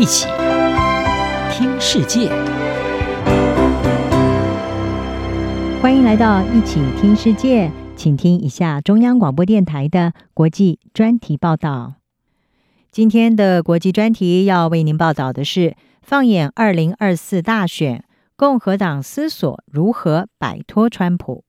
一起听世界，欢迎来到一起听世界，请听一下中央广播电台的国际专题报道。今天的国际专题要为您报道的是：放眼二零二四大选，共和党思索如何摆脱川普。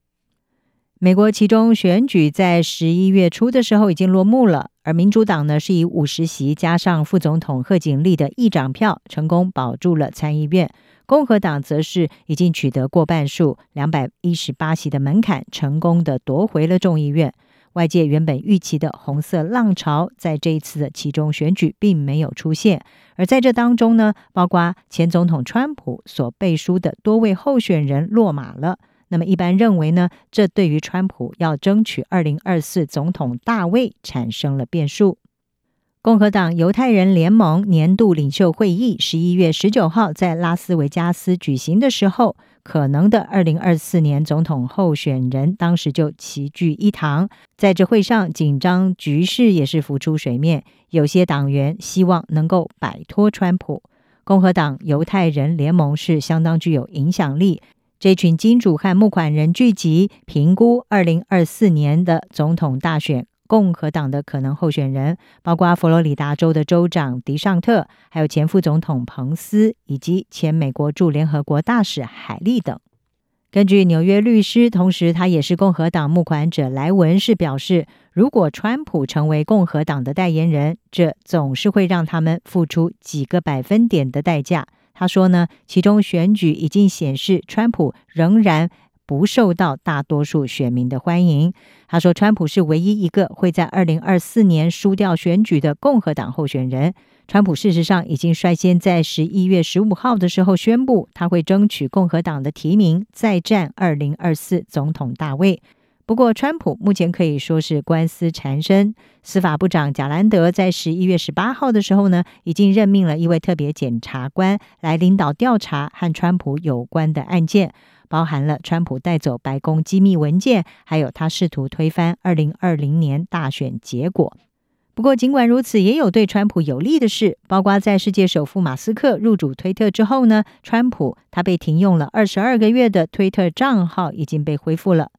美国其中选举在十一月初的时候已经落幕了，而民主党呢是以五十席加上副总统贺锦丽的议长票，成功保住了参议院。共和党则是已经取得过半数，两百一十八席的门槛，成功的夺回了众议院。外界原本预期的红色浪潮，在这一次的其中选举并没有出现。而在这当中呢，包括前总统川普所背书的多位候选人落马了。那么一般认为呢，这对于川普要争取二零二四总统大位产生了变数。共和党犹太人联盟年度领袖会议十一月十九号在拉斯维加斯举行的时候，可能的二零二四年总统候选人当时就齐聚一堂。在这会上，紧张局势也是浮出水面，有些党员希望能够摆脱川普。共和党犹太人联盟是相当具有影响力。这群金主和募款人聚集，评估二零二四年的总统大选，共和党的可能候选人包括佛罗里达州的州长迪尚特，还有前副总统彭斯，以及前美国驻联合国大使海利等。根据纽约律师，同时他也是共和党募款者莱文士表示，如果川普成为共和党的代言人，这总是会让他们付出几个百分点的代价。他说呢，其中选举已经显示，川普仍然不受到大多数选民的欢迎。他说，川普是唯一一个会在二零二四年输掉选举的共和党候选人。川普事实上已经率先在十一月十五号的时候宣布，他会争取共和党的提名，再战二零二四总统大位。不过，川普目前可以说是官司缠身。司法部长贾兰德在十一月十八号的时候呢，已经任命了一位特别检察官来领导调查和川普有关的案件，包含了川普带走白宫机密文件，还有他试图推翻二零二零年大选结果。不过，尽管如此，也有对川普有利的事，包括在世界首富马斯克入主推特之后呢，川普他被停用了二十二个月的推特账号已经被恢复了。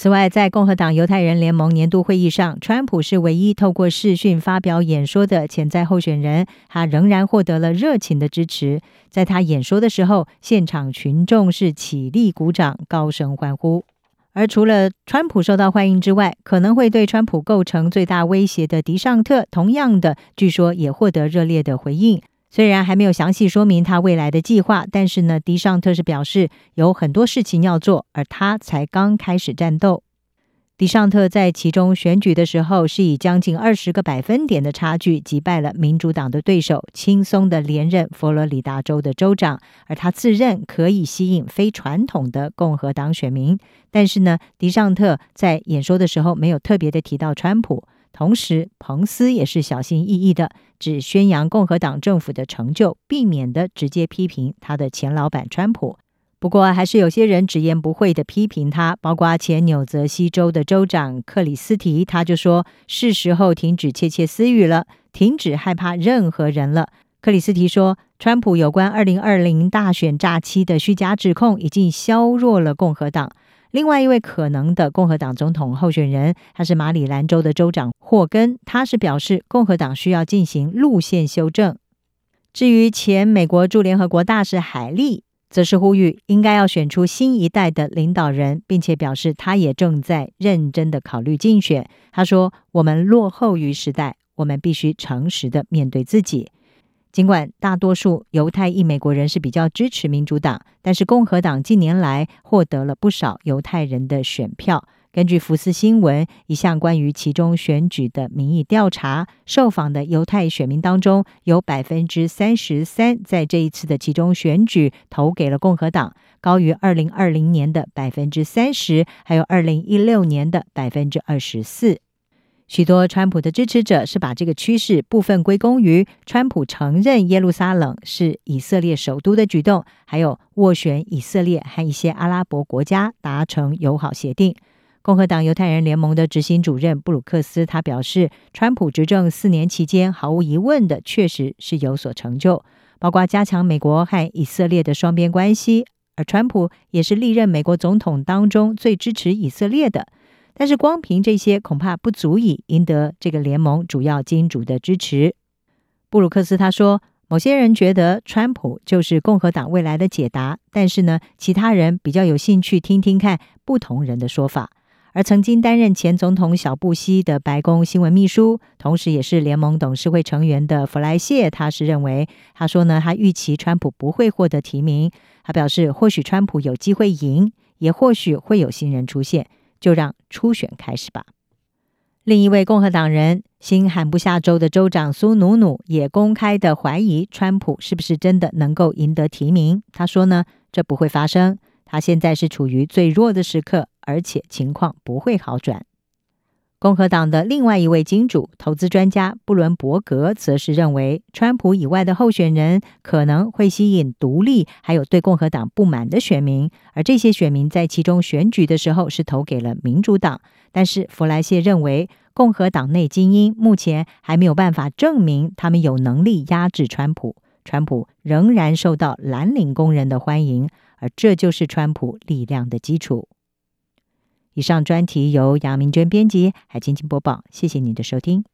此外，在共和党犹太人联盟年度会议上，川普是唯一透过视讯发表演说的潜在候选人，他仍然获得了热情的支持。在他演说的时候，现场群众是起立鼓掌、高声欢呼。而除了川普受到欢迎之外，可能会对川普构成最大威胁的迪尚特，同样的，据说也获得热烈的回应。虽然还没有详细说明他未来的计划，但是呢，迪尚特是表示有很多事情要做，而他才刚开始战斗。迪尚特在其中选举的时候是以将近二十个百分点的差距击败了民主党的对手，轻松的连任佛罗里达州的州长，而他自认可以吸引非传统的共和党选民。但是呢，迪尚特在演说的时候没有特别的提到川普。同时，彭斯也是小心翼翼的，只宣扬共和党政府的成就，避免的直接批评他的前老板川普。不过，还是有些人直言不讳的批评他，包括前纽泽西州的州长克里斯提，他就说：“是时候停止窃窃私语了，停止害怕任何人了。”克里斯提说：“川普有关二零二零大选诈欺的虚假指控，已经削弱了共和党。”另外一位可能的共和党总统候选人，他是马里兰州的州长霍根，他是表示共和党需要进行路线修正。至于前美国驻联合国大使海利，则是呼吁应该要选出新一代的领导人，并且表示他也正在认真的考虑竞选。他说：“我们落后于时代，我们必须诚实的面对自己。”尽管大多数犹太裔美国人是比较支持民主党，但是共和党近年来获得了不少犹太人的选票。根据福斯新闻一项关于其中选举的民意调查，受访的犹太选民当中，有百分之三十三在这一次的其中选举投给了共和党，高于二零二零年的百分之三十，还有二零一六年的百分之二十四。许多川普的支持者是把这个趋势部分归功于川普承认耶路撒冷是以色列首都的举动，还有斡旋以色列和一些阿拉伯国家达成友好协定。共和党犹太人联盟的执行主任布鲁克斯他表示，川普执政四年期间，毫无疑问的确实是有所成就，包括加强美国和以色列的双边关系，而川普也是历任美国总统当中最支持以色列的。但是光凭这些恐怕不足以赢得这个联盟主要金主的支持。布鲁克斯他说，某些人觉得川普就是共和党未来的解答，但是呢，其他人比较有兴趣听听看不同人的说法。而曾经担任前总统小布希的白宫新闻秘书，同时也是联盟董事会成员的弗莱谢，他是认为，他说呢，他预期川普不会获得提名。他表示，或许川普有机会赢，也或许会有新人出现，就让初选开始吧。另一位共和党人，新罕布夏州的州长苏努努也公开的怀疑川普是不是真的能够赢得提名。他说呢，这不会发生。他现在是处于最弱的时刻。而且情况不会好转。共和党的另外一位金主、投资专家布伦伯格则是认为，川普以外的候选人可能会吸引独立还有对共和党不满的选民，而这些选民在其中选举的时候是投给了民主党。但是弗莱谢认为，共和党内精英目前还没有办法证明他们有能力压制川普，川普仍然受到蓝领工人的欢迎，而这就是川普力量的基础。以上专题由杨明娟编辑，海清清播报。谢谢你的收听。